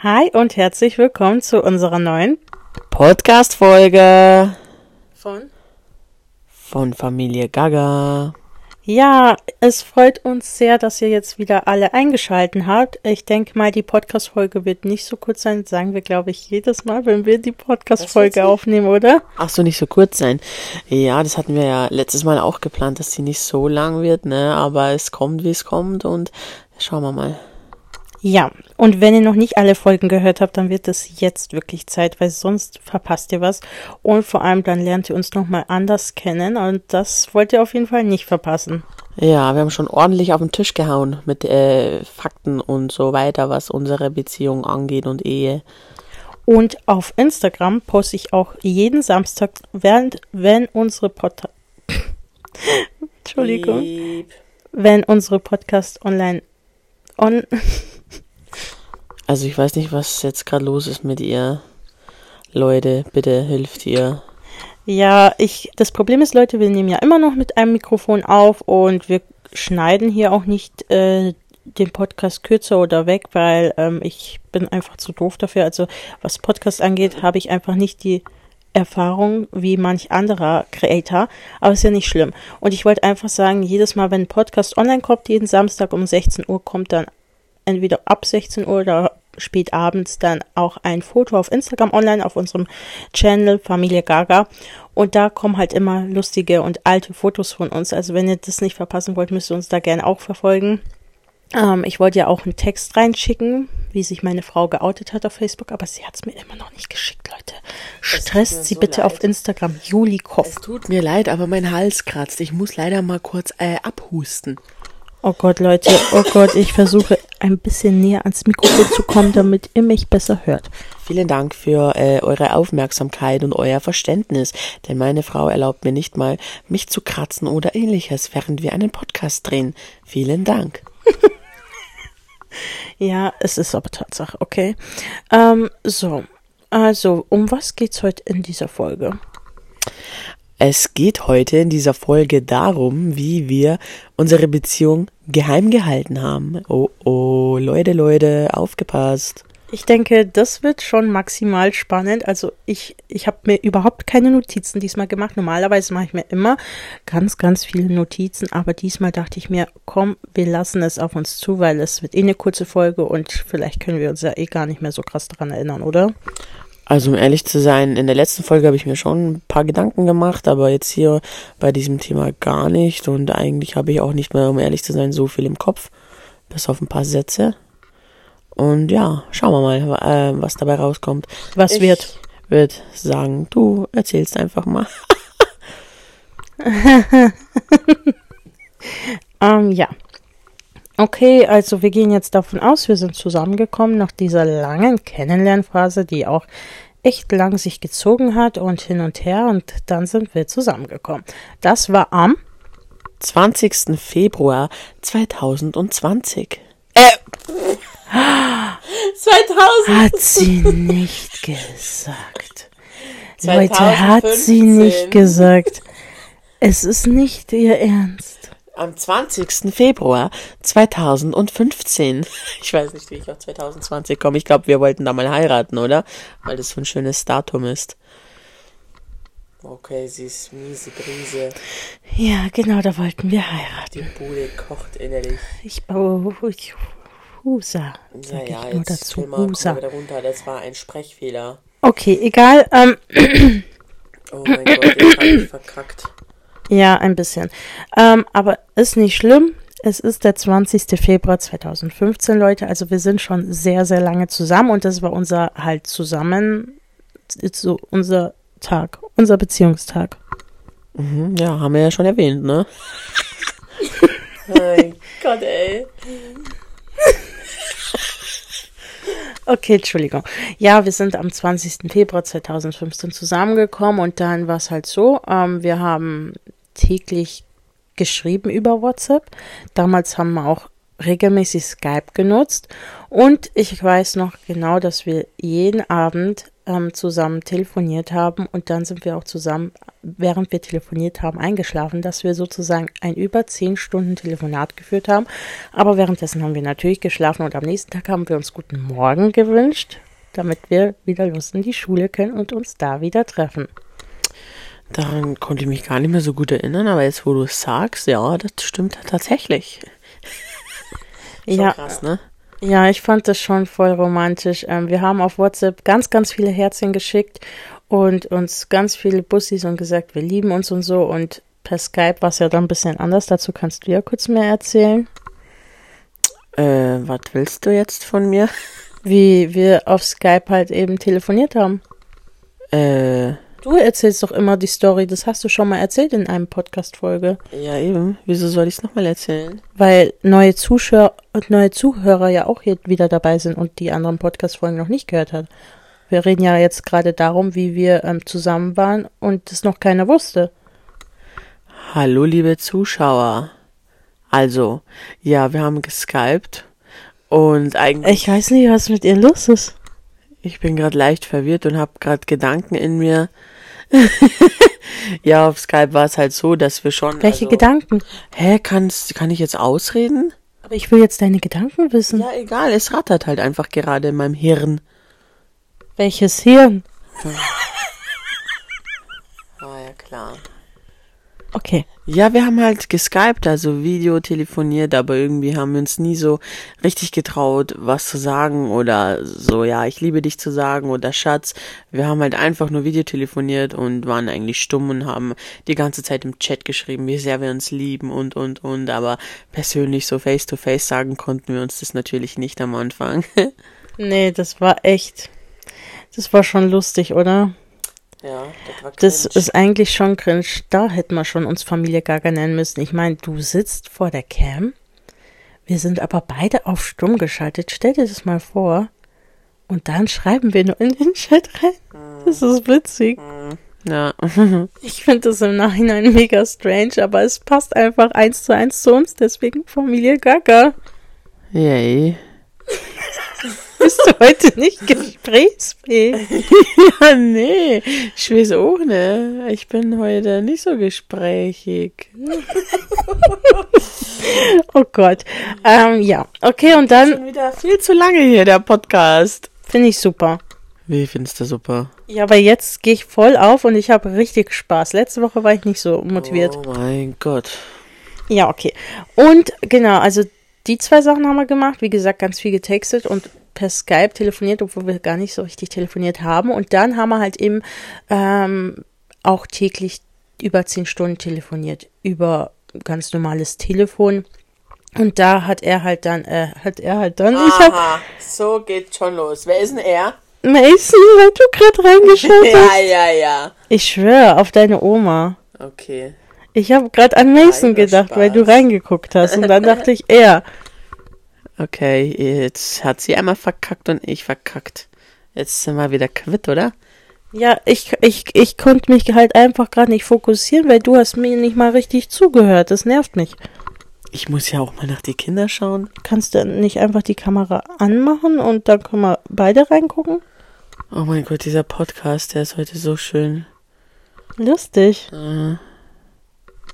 Hi und herzlich willkommen zu unserer neuen Podcast-Folge von. von Familie Gaga. Ja, es freut uns sehr, dass ihr jetzt wieder alle eingeschalten habt. Ich denke mal, die Podcast-Folge wird nicht so kurz sein, sagen wir, glaube ich, jedes Mal, wenn wir die Podcast-Folge aufnehmen, oder? Ach so, nicht so kurz sein. Ja, das hatten wir ja letztes Mal auch geplant, dass die nicht so lang wird, ne? Aber es kommt, wie es kommt und schauen wir mal. Ja, und wenn ihr noch nicht alle Folgen gehört habt, dann wird es jetzt wirklich Zeit, weil sonst verpasst ihr was. Und vor allem dann lernt ihr uns nochmal anders kennen und das wollt ihr auf jeden Fall nicht verpassen. Ja, wir haben schon ordentlich auf den Tisch gehauen mit äh, Fakten und so weiter, was unsere Beziehung angeht und Ehe. Und auf Instagram poste ich auch jeden Samstag, während wenn unsere Podcast Entschuldigung, Piep. wenn unsere Podcast online on Also ich weiß nicht, was jetzt gerade los ist mit ihr. Leute, bitte hilft ihr. Ja, ich, das Problem ist, Leute, wir nehmen ja immer noch mit einem Mikrofon auf und wir schneiden hier auch nicht äh, den Podcast kürzer oder weg, weil ähm, ich bin einfach zu doof dafür. Also was Podcast angeht, habe ich einfach nicht die Erfahrung wie manch anderer Creator, aber ist ja nicht schlimm. Und ich wollte einfach sagen, jedes Mal, wenn ein Podcast online kommt, jeden Samstag um 16 Uhr kommt dann entweder ab 16 Uhr oder spät abends dann auch ein Foto auf Instagram online auf unserem Channel Familie Gaga und da kommen halt immer lustige und alte Fotos von uns. Also wenn ihr das nicht verpassen wollt, müsst ihr uns da gerne auch verfolgen. Ähm, ich wollte ja auch einen Text reinschicken, wie sich meine Frau geoutet hat auf Facebook, aber sie hat es mir immer noch nicht geschickt, Leute. Stresst sie so bitte leid. auf Instagram. Juli Kopf. Es tut mir leid, aber mein Hals kratzt. Ich muss leider mal kurz äh, abhusten. Oh Gott, Leute, oh Gott, ich versuche ein bisschen näher ans Mikrofon zu kommen, damit ihr mich besser hört. Vielen Dank für äh, eure Aufmerksamkeit und euer Verständnis, denn meine Frau erlaubt mir nicht mal, mich zu kratzen oder ähnliches, während wir einen Podcast drehen. Vielen Dank. Ja, es ist aber Tatsache, okay. Ähm, so, also, um was geht's heute in dieser Folge? Es geht heute in dieser Folge darum, wie wir unsere Beziehung geheim gehalten haben. Oh oh, Leute, Leute, aufgepasst. Ich denke, das wird schon maximal spannend. Also ich, ich habe mir überhaupt keine Notizen diesmal gemacht. Normalerweise mache ich mir immer ganz, ganz viele Notizen, aber diesmal dachte ich mir, komm, wir lassen es auf uns zu, weil es wird eh eine kurze Folge und vielleicht können wir uns ja eh gar nicht mehr so krass daran erinnern, oder? Also um ehrlich zu sein, in der letzten Folge habe ich mir schon ein paar Gedanken gemacht, aber jetzt hier bei diesem Thema gar nicht und eigentlich habe ich auch nicht mehr, um ehrlich zu sein, so viel im Kopf, bis auf ein paar Sätze. Und ja, schauen wir mal, äh, was dabei rauskommt. Was ich wird? Würde sagen, du erzählst einfach mal. Ähm, ja. Okay, also wir gehen jetzt davon aus, wir sind zusammengekommen nach dieser langen Kennenlernphase, die auch echt lang sich gezogen hat und hin und her und dann sind wir zusammengekommen. Das war am 20. Februar 2020. 2000. hat sie nicht gesagt. Leute, hat sie nicht 2015. gesagt. Es ist nicht ihr Ernst. Am 20. Februar 2015. Ich weiß nicht, wie ich auf 2020 komme. Ich glaube, wir wollten da mal heiraten, oder? Weil das so ein schönes Datum ist. Okay, sie ist miese Brise. Ja, genau, da wollten wir heiraten. Die Bude kocht innerlich. Ich baue Husa. Ja, Sag ja, ich nur jetzt dazu. mal, Husa. wieder runter. Das war ein Sprechfehler. Okay, egal. Ähm, Oh mein Gott, jetzt hab ich verkackt. Ja, ein bisschen. Ähm, aber ist nicht schlimm. Es ist der 20. Februar 2015, Leute. Also wir sind schon sehr, sehr lange zusammen und das war unser halt zusammen, so unser Tag, unser Beziehungstag. Mhm, ja, haben wir ja schon erwähnt, ne? mein Gott, ey. Okay, Entschuldigung. Ja, wir sind am 20. Februar 2015 zusammengekommen und dann war es halt so, ähm, wir haben täglich geschrieben über WhatsApp. Damals haben wir auch regelmäßig Skype genutzt und ich weiß noch genau, dass wir jeden Abend ähm, zusammen telefoniert haben und dann sind wir auch zusammen, während wir telefoniert haben, eingeschlafen, dass wir sozusagen ein über zehn Stunden Telefonat geführt haben. Aber währenddessen haben wir natürlich geschlafen und am nächsten Tag haben wir uns guten Morgen gewünscht, damit wir wieder los in die Schule können und uns da wieder treffen. Daran konnte ich mich gar nicht mehr so gut erinnern, aber jetzt, wo du es sagst, ja, das stimmt tatsächlich. Ja, krass, ne? Ja, ich fand das schon voll romantisch. Ähm, wir haben auf WhatsApp ganz, ganz viele Herzchen geschickt und uns ganz viele Bussis und gesagt, wir lieben uns und so. Und per Skype war es ja dann ein bisschen anders. Dazu kannst du ja kurz mehr erzählen. Äh, was willst du jetzt von mir? Wie wir auf Skype halt eben telefoniert haben. Äh, Du erzählst doch immer die Story, das hast du schon mal erzählt in einem Podcast-Folge. Ja, eben. Wieso soll ich es nochmal erzählen? Weil neue Zuschauer und neue Zuhörer ja auch hier wieder dabei sind und die anderen Podcast-Folgen noch nicht gehört hat. Wir reden ja jetzt gerade darum, wie wir ähm, zusammen waren und das noch keiner wusste. Hallo, liebe Zuschauer. Also, ja, wir haben geskypt und eigentlich. Ich weiß nicht, was mit ihr los ist. Ich bin gerade leicht verwirrt und habe gerade Gedanken in mir. ja, auf Skype war es halt so, dass wir schon. Welche also, Gedanken? Hä, kannst, kann ich jetzt ausreden? Aber ich will jetzt deine Gedanken wissen. Ja, egal, es rattert halt einfach gerade in meinem Hirn. Welches Hirn? Ah, ja, klar. Okay. Ja, wir haben halt geskypt, also Video telefoniert, aber irgendwie haben wir uns nie so richtig getraut, was zu sagen oder so, ja, ich liebe dich zu sagen oder Schatz. Wir haben halt einfach nur Video telefoniert und waren eigentlich stumm und haben die ganze Zeit im Chat geschrieben, wie sehr wir uns lieben und, und, und, aber persönlich so face to face sagen konnten wir uns das natürlich nicht am Anfang. nee, das war echt, das war schon lustig, oder? Ja, das war Das ist eigentlich schon cringe. Da hätten wir schon uns Familie Gaga nennen müssen. Ich meine, du sitzt vor der Cam. Wir sind aber beide auf stumm geschaltet. Stell dir das mal vor. Und dann schreiben wir nur in den Chat rein. Das ist witzig. Ja. ich finde das im Nachhinein mega strange, aber es passt einfach eins zu eins zu uns. Deswegen Familie Gaga. Yay bist du heute nicht gesprächsfähig. ja, nee, ich weiß auch nicht. Ich bin heute nicht so gesprächig. oh Gott. Ähm, ja, okay, und dann. Schon wieder viel zu lange hier, der Podcast. Finde ich super. Wie findest du super? Ja, aber jetzt gehe ich voll auf und ich habe richtig Spaß. Letzte Woche war ich nicht so motiviert. Oh mein Gott. Ja, okay. Und genau, also die zwei Sachen haben wir gemacht. Wie gesagt, ganz viel getextet und per Skype telefoniert, obwohl wir gar nicht so richtig telefoniert haben. Und dann haben wir halt eben ähm, auch täglich über zehn Stunden telefoniert, über ganz normales Telefon. Und da hat er halt dann, äh, hat er halt dann. Aha, ich hab, so geht schon los. Wer ist denn er? Mason, weil du gerade reingeschaut hast. ja, ja, ja. Ich schwöre auf deine Oma. Okay. Ich habe gerade an Mason gedacht, Spaß. weil du reingeguckt hast. Und dann dachte ich, er. Okay, jetzt hat sie einmal verkackt und ich verkackt. Jetzt sind wir wieder quitt, oder? Ja, ich, ich, ich konnte mich halt einfach gerade nicht fokussieren, weil du hast mir nicht mal richtig zugehört. Das nervt mich. Ich muss ja auch mal nach die Kinder schauen. Kannst du nicht einfach die Kamera anmachen und dann können wir beide reingucken? Oh mein Gott, dieser Podcast, der ist heute so schön. Lustig. Äh.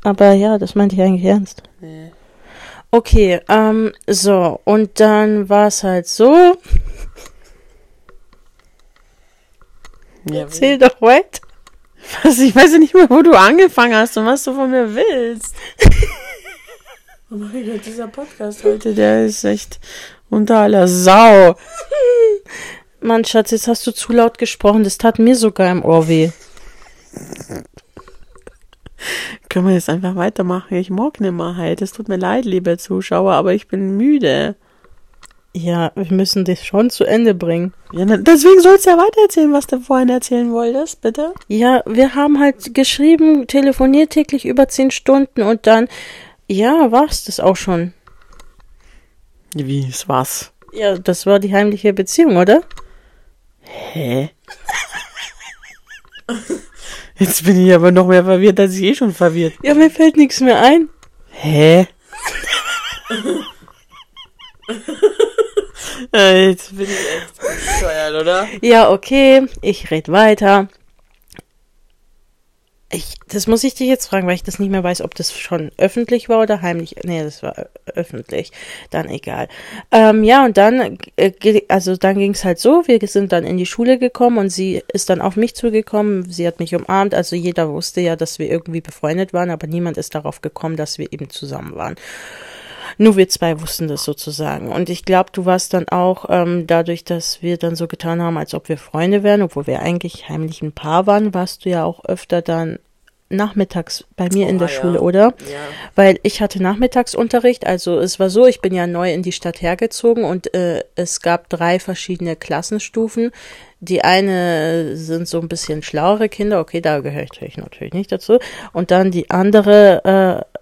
Aber ja, das meinte ich eigentlich ernst. Nee. Okay, ähm, so, und dann war es halt so. Ja, Erzähl doch weiter. Was? Ich weiß ja nicht mehr, wo du angefangen hast und was du von mir willst. oh mein Gott, dieser Podcast heute, der ist echt unter aller Sau. Mann, Schatz, jetzt hast du zu laut gesprochen. Das tat mir sogar im Ohr weh. Können wir jetzt einfach weitermachen? Ich mag nimmer halt. Es tut mir leid, liebe Zuschauer, aber ich bin müde. Ja, wir müssen das schon zu Ende bringen. Ja, deswegen sollst du ja weitererzählen, was du vorhin erzählen wolltest, bitte. Ja, wir haben halt geschrieben, telefoniert täglich über zehn Stunden und dann, ja, war's das auch schon. Wie, es war's? Ja, das war die heimliche Beziehung, oder? Hä? Jetzt bin ich aber noch mehr verwirrt, als ich eh schon verwirrt. Ja, mir fällt nichts mehr ein. Hä? Äh, Jetzt bin ich echt bescheuert, oder? Ja, okay, ich red weiter. Ich, das muss ich dich jetzt fragen, weil ich das nicht mehr weiß, ob das schon öffentlich war oder heimlich. Nee, das war öffentlich. Dann egal. Ähm, ja, und dann, äh, also dann ging es halt so, wir sind dann in die Schule gekommen und sie ist dann auf mich zugekommen, sie hat mich umarmt, also jeder wusste ja, dass wir irgendwie befreundet waren, aber niemand ist darauf gekommen, dass wir eben zusammen waren. Nur wir zwei wussten das sozusagen. Und ich glaube, du warst dann auch ähm, dadurch, dass wir dann so getan haben, als ob wir Freunde wären, obwohl wir eigentlich heimlich ein Paar waren, warst du ja auch öfter dann nachmittags bei mir in der Ah, ja. Schule, oder? Ja. Weil ich hatte Nachmittagsunterricht, also es war so, ich bin ja neu in die Stadt hergezogen und äh, es gab drei verschiedene Klassenstufen. Die eine sind so ein bisschen schlauere Kinder, okay, da gehöre ich natürlich nicht dazu. Und dann die andere äh,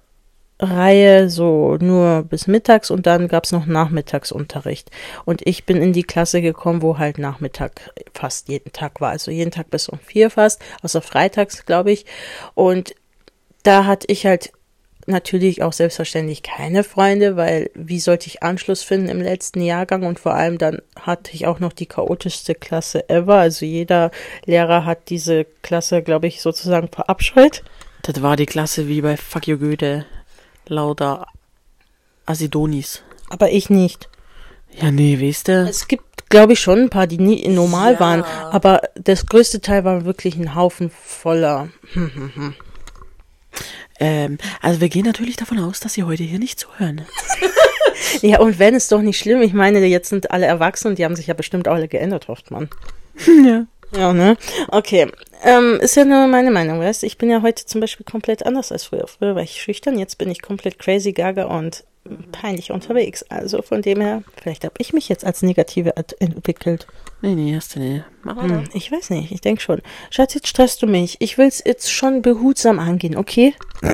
Reihe so nur bis mittags und dann gab's noch Nachmittagsunterricht. Und ich bin in die Klasse gekommen, wo halt Nachmittag fast jeden Tag war. Also jeden Tag bis um vier fast, außer freitags, glaube ich. Und da hatte ich halt natürlich auch selbstverständlich keine Freunde, weil wie sollte ich Anschluss finden im letzten Jahrgang und vor allem dann hatte ich auch noch die chaotischste Klasse ever. Also jeder Lehrer hat diese Klasse, glaube ich, sozusagen verabscheut. Das war die Klasse wie bei Fuck You Goethe. Lauter Asidonis. Aber ich nicht. Ja, nee, weißt du? Es gibt, glaube ich, schon ein paar, die nie normal Ja. waren, aber das größte Teil war wirklich ein Haufen voller. Ähm, also wir gehen natürlich davon aus, dass Sie heute hier nicht zuhören. Ja, und wenn es doch nicht schlimm, ich meine, jetzt sind alle erwachsen und die haben sich ja bestimmt alle geändert, hofft man. ja. Ja, ne? Okay. Ähm, ist ja nur meine Meinung, weißt du? Ich bin ja heute zum Beispiel komplett anders als früher. Früher war ich schüchtern, jetzt bin ich komplett crazy gaga und peinlich unterwegs. Also von dem her, vielleicht habe ich mich jetzt als Negative ent- entwickelt. Nee, nee, hast du nicht. Mach mal. Hm, ich weiß nicht, ich denke schon. Schatz, jetzt stresst du mich. Ich will's jetzt schon behutsam angehen, okay?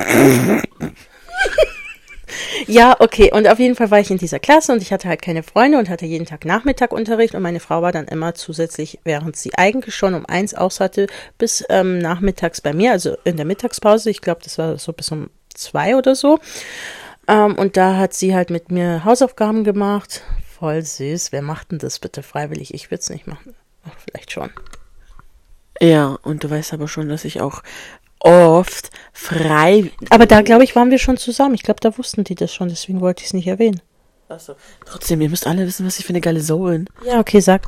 ja, okay. Und auf jeden Fall war ich in dieser Klasse und ich hatte halt keine Freunde und hatte jeden Tag Nachmittagunterricht und meine Frau war dann immer zusätzlich, während sie eigentlich schon um eins aus hatte, bis ähm, nachmittags bei mir, also in der Mittagspause. Ich glaube, das war so bis um zwei oder so. Ähm, und da hat sie halt mit mir Hausaufgaben gemacht. Voll süß. Wer macht denn das bitte freiwillig? Ich würde es nicht machen. Ach, vielleicht schon. Ja, und du weißt aber schon, dass ich auch oft frei. Aber da, glaube ich, waren wir schon zusammen. Ich glaube, da wussten die das schon, deswegen wollte ich es nicht erwähnen. Achso. Trotzdem, ihr müsst alle wissen, was ich für eine geile Sau bin. Ja, okay, sag.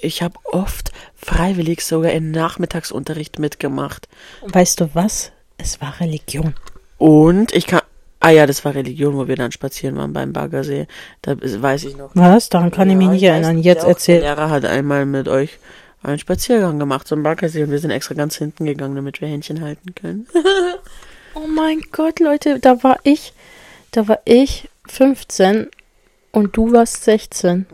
Ich habe oft freiwillig sogar im Nachmittagsunterricht mitgemacht. Weißt du was? Es war Religion. Und ich kann. Ah ja, das war Religion, wo wir dann spazieren waren beim Baggersee. Da weiß ich noch. Was? Daran kann ich mich nicht erinnern. Jetzt der- Der. Lehrer hat einmal mit euch einen Spaziergang gemacht zum Baggersee und wir sind extra ganz hinten gegangen, damit wir Händchen halten können. Oh mein Gott, Leute, da war ich, da war ich 15 und du warst 16.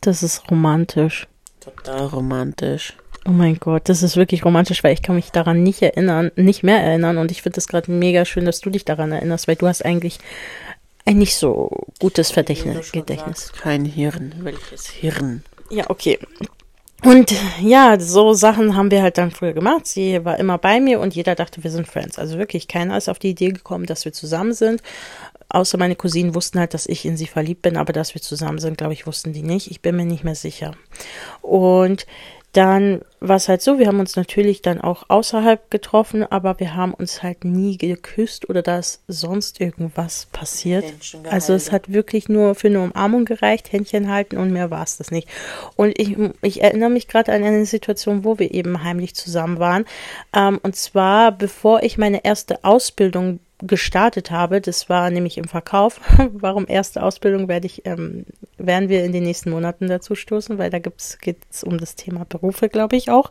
Das ist romantisch. Total romantisch. Oh mein Gott, das ist wirklich romantisch, weil ich kann mich daran nicht erinnern, nicht mehr erinnern und ich finde es gerade mega schön, dass du dich daran erinnerst, weil du hast eigentlich ein nicht so gutes Verdächtnis, Gedächtnis. Kein Hirn. Welches Hirn? Ja, okay. Und ja, so Sachen haben wir halt dann früher gemacht. Sie war immer bei mir und jeder dachte, wir sind Friends. Also wirklich, keiner ist auf die Idee gekommen, dass wir zusammen sind. Außer meine Cousinen wussten halt, dass ich in sie verliebt bin, aber dass wir zusammen sind, glaube ich, wussten die nicht. Ich bin mir nicht mehr sicher. Und dann war es halt so, wir haben uns natürlich dann auch außerhalb getroffen, aber wir haben uns halt nie geküsst oder dass sonst irgendwas passiert. Also es hat wirklich nur für eine Umarmung gereicht, Händchen halten und mehr war es das nicht. Und ich, ich erinnere mich gerade an eine Situation, wo wir eben heimlich zusammen waren. Ähm, und zwar, bevor ich meine erste Ausbildung gestartet habe, das war nämlich im Verkauf. Warum erste Ausbildung werde ich, ähm, werden wir in den nächsten Monaten dazu stoßen, weil da gibt's geht's um das Thema Berufe, glaube ich auch.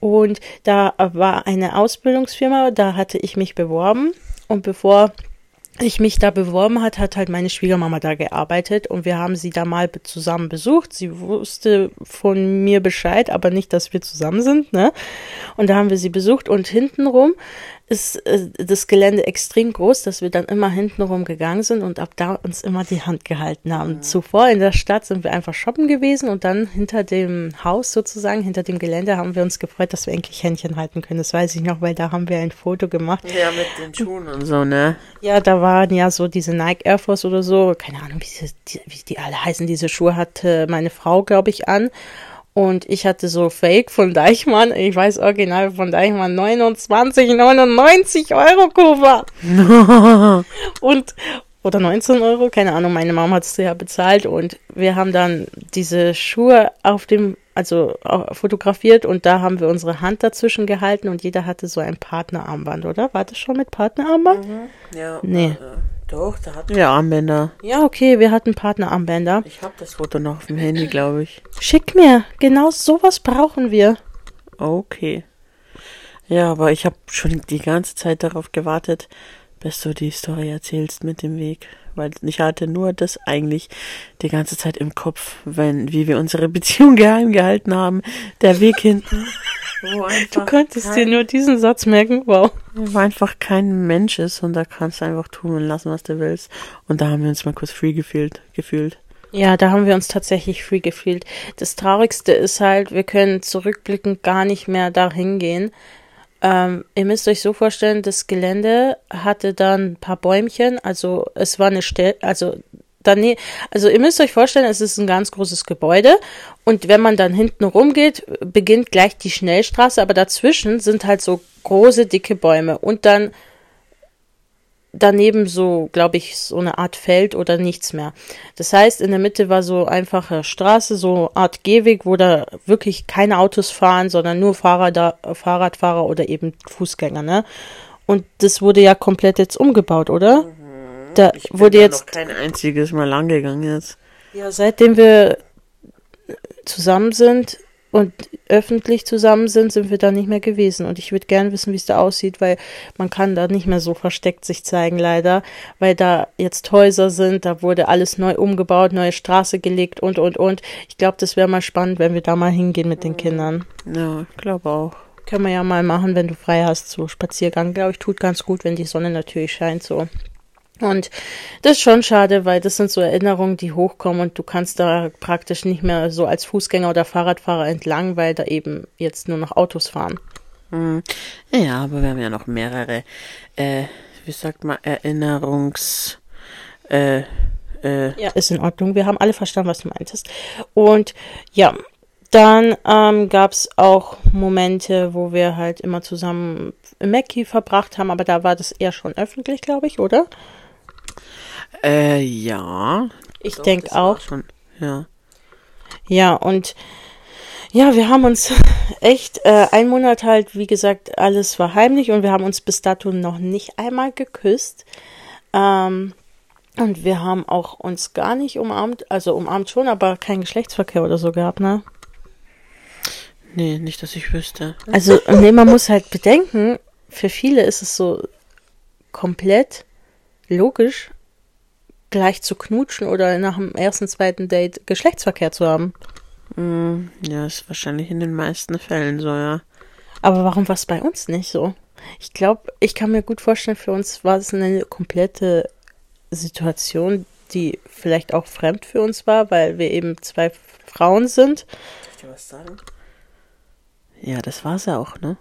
Und da war eine Ausbildungsfirma, da hatte ich mich beworben und bevor ich mich da beworben hat, hat halt meine Schwiegermama da gearbeitet und wir haben sie da mal zusammen besucht. Sie wusste von mir Bescheid, aber nicht, dass wir zusammen sind, ne? Und da haben wir sie besucht und hintenrum ist äh, das Gelände extrem groß, dass wir dann immer hintenrum gegangen sind und ab da uns immer die Hand gehalten haben. Zuvor in der Stadt sind wir einfach shoppen gewesen und dann hinter dem Haus sozusagen, hinter dem Gelände haben wir uns gefreut, dass wir endlich Händchen halten können. Das weiß ich noch, weil da haben wir ein Foto gemacht. Ja, mit den Schuhen und so, ne? Ja, da waren ja so diese Nike Air Force oder so, keine Ahnung, wie, die, wie die alle heißen, diese Schuhe hatte meine Frau, glaube ich, an. Und ich hatte so Fake von Deichmann, ich weiß original von Deichmann, 29,99 Euro Kuba. und, oder 19 Euro, keine Ahnung, meine Mama hat es ja bezahlt und wir haben dann diese Schuhe auf dem, also fotografiert und da haben wir unsere Hand dazwischen gehalten und jeder hatte so ein Partnerarmband, oder? War das schon mit Partnerarmband? Mhm. Ja. Nee. Äh, doch, da hatten wir Armbänder. Ja, okay, wir hatten Partnerarmbänder. Ich habe das Foto noch auf dem Handy, glaube ich. Schick mir, genau sowas brauchen wir. Okay. Ja, aber ich habe schon die ganze Zeit darauf gewartet, bis du die Story erzählst mit dem Weg. Weil ich hatte nur das eigentlich die ganze Zeit im Kopf, wenn, wie wir unsere Beziehung geheim gehalten haben. Der Weg hinten. Du konntest dir nur diesen Satz merken, wow. Wo einfach kein Mensch ist und da kannst du einfach tun und lassen, was du willst. Und da haben wir uns mal kurz free gefühlt. gefühlt. Ja, da haben wir uns tatsächlich free gefühlt. Das Traurigste ist halt, wir können zurückblickend gar nicht mehr dahin gehen. Ähm, ihr müsst euch so vorstellen, das Gelände hatte dann ein paar Bäumchen, also es war eine Stelle, also daneben, also ihr müsst euch vorstellen, es ist ein ganz großes Gebäude und wenn man dann hinten rumgeht, beginnt gleich die Schnellstraße, aber dazwischen sind halt so große, dicke Bäume und dann daneben so, glaube ich, so eine Art Feld oder nichts mehr. Das heißt, in der Mitte war so einfache Straße, so Art Gehweg, wo da wirklich keine Autos fahren, sondern nur Fahrrad, Fahrradfahrer oder eben Fußgänger, ne? Und das wurde ja komplett jetzt umgebaut, oder? Mhm. Da ich bin wurde jetzt noch kein einziges Mal lang gegangen jetzt. Ja, seitdem wir zusammen sind und öffentlich zusammen sind, sind wir da nicht mehr gewesen. Und ich würde gern wissen, wie es da aussieht, weil man kann da nicht mehr so versteckt sich zeigen, leider, weil da jetzt Häuser sind, da wurde alles neu umgebaut, neue Straße gelegt und, und, und. Ich glaube, das wäre mal spannend, wenn wir da mal hingehen mit den Kindern. Ja, ich glaube auch. Können wir ja mal machen, wenn du frei hast, so Spaziergang, glaube ich, tut ganz gut, wenn die Sonne natürlich scheint, so. Und das ist schon schade, weil das sind so Erinnerungen, die hochkommen und du kannst da praktisch nicht mehr so als Fußgänger oder Fahrradfahrer entlang, weil da eben jetzt nur noch Autos fahren. Hm. Ja, aber wir haben ja noch mehrere, äh, wie sagt man, Erinnerungs, äh, äh. Ja, ist in Ordnung. Wir haben alle verstanden, was du meintest. Und ja, dann ähm, gab es auch Momente, wo wir halt immer zusammen Mackie verbracht haben, aber da war das eher schon öffentlich, glaube ich, oder? Äh, ja. Ich denke auch. Schon, ja. Ja, und ja, wir haben uns echt äh, ein Monat halt, wie gesagt, alles war heimlich und wir haben uns bis dato noch nicht einmal geküsst. Ähm, und wir haben auch uns gar nicht umarmt, also umarmt schon, aber keinen Geschlechtsverkehr oder so gehabt, ne? Nee, nicht, dass ich wüsste. Also, nee, man muss halt bedenken, für viele ist es so komplett logisch, gleich zu knutschen oder nach dem ersten, zweiten Date Geschlechtsverkehr zu haben. Mm, ja, ist wahrscheinlich in den meisten Fällen so, ja. Aber warum war es bei uns nicht so? Ich glaube, ich kann mir gut vorstellen, für uns war es eine komplette Situation, die vielleicht auch fremd für uns war, weil wir eben zwei Frauen sind. Darf ich dir was sagen? Ja, das war es ja auch, ne?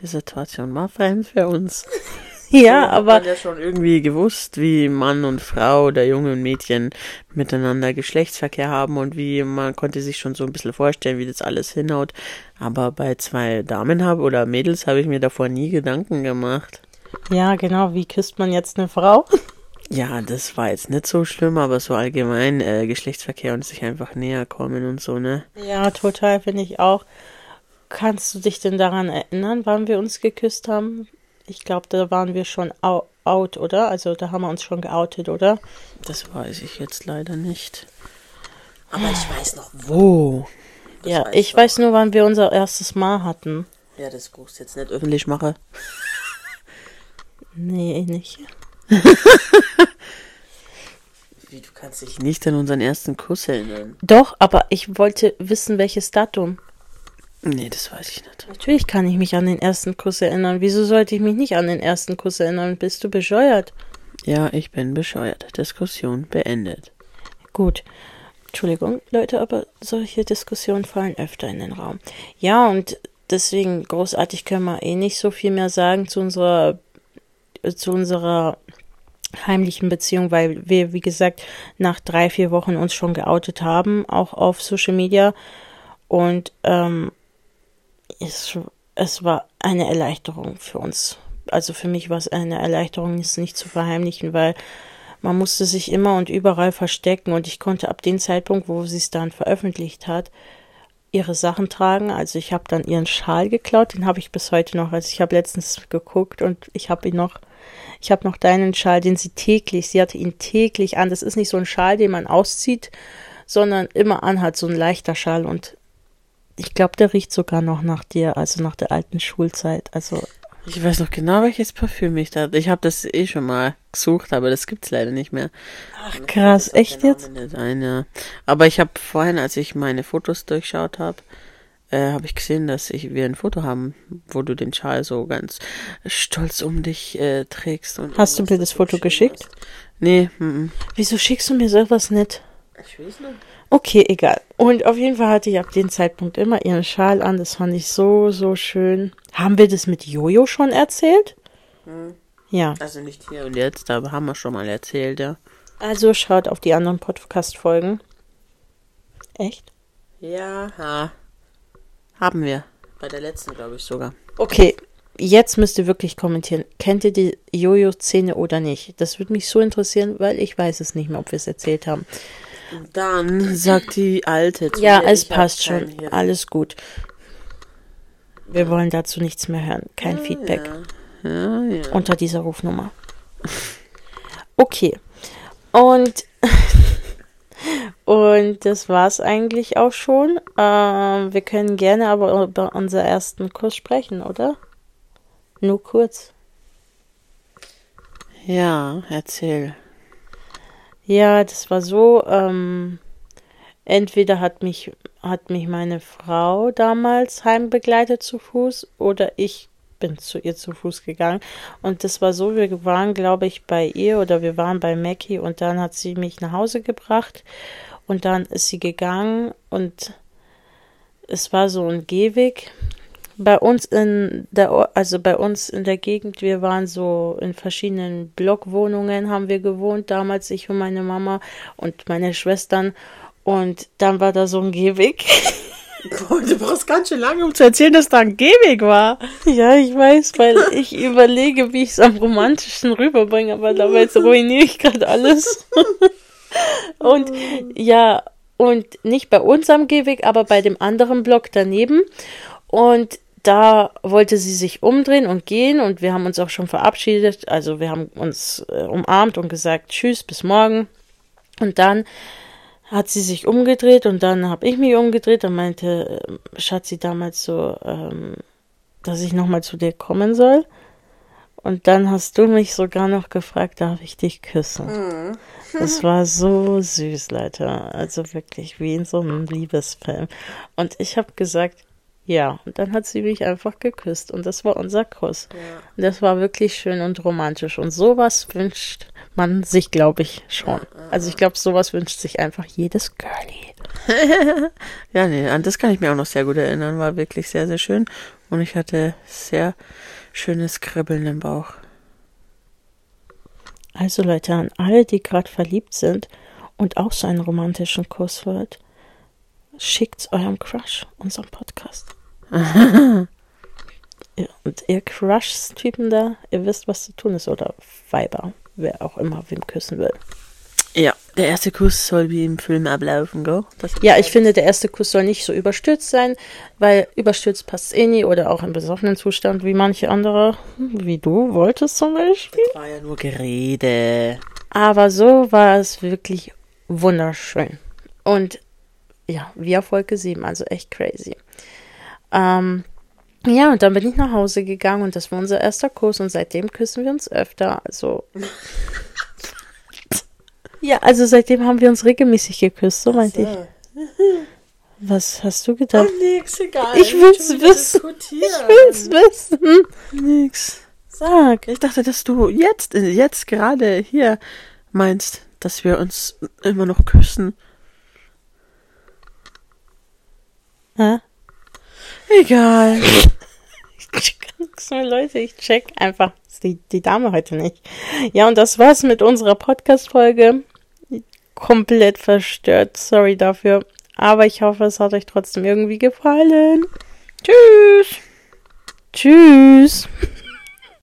Die Situation war fremd für uns. Ja, so, aber. Man ja schon irgendwie gewusst, wie Mann und Frau oder Junge und Mädchen miteinander Geschlechtsverkehr haben und wie man konnte sich schon so ein bisschen vorstellen, wie das alles hinhaut. Aber bei zwei Damen habe oder Mädels habe ich mir davor nie Gedanken gemacht. Ja, genau. Wie küsst man jetzt eine Frau? Ja, das war jetzt nicht so schlimm, aber so allgemein äh, Geschlechtsverkehr und sich einfach näher kommen und so, ne? Ja, total, finde ich auch. Kannst du dich denn daran erinnern, wann wir uns geküsst haben? Ich glaube, da waren wir schon out, oder? Also da haben wir uns schon geoutet, oder? Das weiß ich jetzt leider nicht. Aber ich weiß noch wo. Das ja, weiß ich weiß nur, wann wir unser erstes Mal hatten. Ja, das du jetzt nicht öffentlich machen. nee, eh nicht. Wie, du kannst dich nicht an unseren ersten Kuss erinnern. Doch, aber ich wollte wissen, welches Datum. Nee, das weiß ich nicht. Natürlich kann ich mich an den ersten Kuss erinnern. Wieso sollte ich mich nicht an den ersten Kuss erinnern? Bist du bescheuert? Ja, ich bin bescheuert. Diskussion beendet. Gut. Entschuldigung, Leute, aber solche Diskussionen fallen öfter in den Raum. Ja, und deswegen großartig können wir eh nicht so viel mehr sagen zu unserer zu unserer heimlichen Beziehung, weil wir, wie gesagt, nach drei, vier Wochen uns schon geoutet haben, auch auf Social Media. Und ähm, es, es war eine Erleichterung für uns. Also für mich war es eine Erleichterung, es nicht zu verheimlichen, weil man musste sich immer und überall verstecken und ich konnte ab dem Zeitpunkt, wo sie es dann veröffentlicht hat, ihre Sachen tragen. Also ich habe dann ihren Schal geklaut, den habe ich bis heute noch. Also ich habe letztens geguckt und ich habe ihn noch ich habe noch deinen Schal, den sie täglich, sie hatte ihn täglich an. Das ist nicht so ein Schal, den man auszieht, sondern immer anhat, so ein leichter Schal. Und ich glaube, der riecht sogar noch nach dir, also nach der alten Schulzeit. Also ich weiß noch genau, welches Parfüm ich da. Ich habe das eh schon mal gesucht, aber das gibt's leider nicht mehr. Ach krass, echt jetzt? Sein, ja. Aber ich habe vorhin, als ich meine Fotos durchschaut habe, äh, habe ich gesehen, dass ich, wir ein Foto haben, wo du den Schal so ganz stolz um dich äh, trägst. Und Hast du mir das Foto geschickt? Hast. Nee. M -m. Wieso schickst du mir sowas nicht? Ich weiß nicht. Okay, egal. Und auf jeden Fall hatte ich ab dem Zeitpunkt immer ihren Schal an. Das fand ich so, so schön. Haben wir das mit Jojo schon erzählt? Hm. Ja. Also nicht hier und jetzt, aber haben wir schon mal erzählt, ja. Also schaut auf die anderen Podcast-Folgen. Echt? Ja, ha. Haben wir. Bei der letzten, glaube ich, sogar. Okay, jetzt müsst ihr wirklich kommentieren. Kennt ihr die Jojo-Szene oder nicht? Das würde mich so interessieren, weil ich weiß es nicht mehr, ob wir es erzählt haben. Dann sagt die Alte. Zu ja, es passt schon. Hier. Alles gut. Wir wollen dazu nichts mehr hören. Kein ja, Feedback. Ja. Ja, Unter dieser Rufnummer. Okay. Und Und das war's eigentlich auch schon. Ähm, wir können gerne aber über unseren ersten Kurs sprechen, oder? Nur kurz. Ja, erzähl. Ja, das war so. Ähm, entweder hat mich hat mich meine Frau damals heimbegleitet zu Fuß oder ich bin zu ihr zu Fuß gegangen. Und das war so, wir waren, glaube ich, bei ihr oder wir waren bei Mackie und dann hat sie mich nach Hause gebracht und dann ist sie gegangen und es war so ein Gehweg. Bei uns in der, also bei uns in der Gegend, wir waren so in verschiedenen Blockwohnungen, haben wir gewohnt, damals ich und meine Mama und meine Schwestern. Und dann war da so ein Gehweg. du brauchst ganz schön lange, um zu erzählen, dass da ein Gehweg war. Ja, ich weiß, weil ich überlege, wie ich es am romantischsten rüberbringe, aber dabei ruiniere ich gerade alles. und ja, und nicht bei uns am Gehweg, aber bei dem anderen Block daneben. Und da wollte sie sich umdrehen und gehen und wir haben uns auch schon verabschiedet. Also wir haben uns äh, umarmt und gesagt, tschüss, bis morgen. Und dann hat sie sich umgedreht und dann habe ich mich umgedreht. Dann meinte äh, Schatzi damals so, ähm, dass ich nochmal zu dir kommen soll. Und dann hast du mich sogar noch gefragt, darf ich dich küssen? Mhm. Das war so süß, Leute. Also wirklich wie in so einem Liebesfilm. Und ich habe gesagt, ja. Und dann hat sie mich einfach geküsst. Und das war unser Kuss. Ja. Und das war wirklich schön und romantisch. Und sowas wünscht man sich, glaube ich, schon. Also ich glaube, sowas wünscht sich einfach jedes Girlie. ja, nee, an das kann ich mir auch noch sehr gut erinnern. War wirklich sehr, sehr schön. Und ich hatte sehr schönes Kribbeln im Bauch. Also Leute, an alle, die gerade verliebt sind und auch so einen romantischen Kuss wollt, schickt's eurem Crush unseren Podcast. ja, und ihr Crush-Typen da, ihr wisst, was zu tun ist, oder Weiber, wer auch immer wem küssen will. Ja, der erste Kuss soll wie im Film ablaufen, go? ja, ich finde, der erste Kuss soll nicht so überstürzt sein, weil überstürzt passt eh nie oder auch im besoffenen Zustand wie manche andere, wie du wolltest zum Beispiel. Das war ja nur Gerede. Aber so war es wirklich wunderschön. Und ja, wie auf Wolke 7, also echt crazy. Ähm, ja, und dann bin ich nach Hause gegangen und das war unser erster Kuss und seitdem küssen wir uns öfter. Also. Ja, also seitdem haben wir uns regelmäßig geküsst, so meinte so. ich. Was hast du gedacht? Oh, nix, egal. Ich will's wissen. Ich will's wissen. Nix. Sag. Ich dachte, dass du jetzt, jetzt gerade hier meinst, dass wir uns immer noch küssen. Hä? Egal. Leute, ich check einfach die, die Dame heute nicht. Ja, und das war's mit unserer Podcast-Folge. Komplett verstört. Sorry dafür. Aber ich hoffe, es hat euch trotzdem irgendwie gefallen. Tschüss. Tschüss.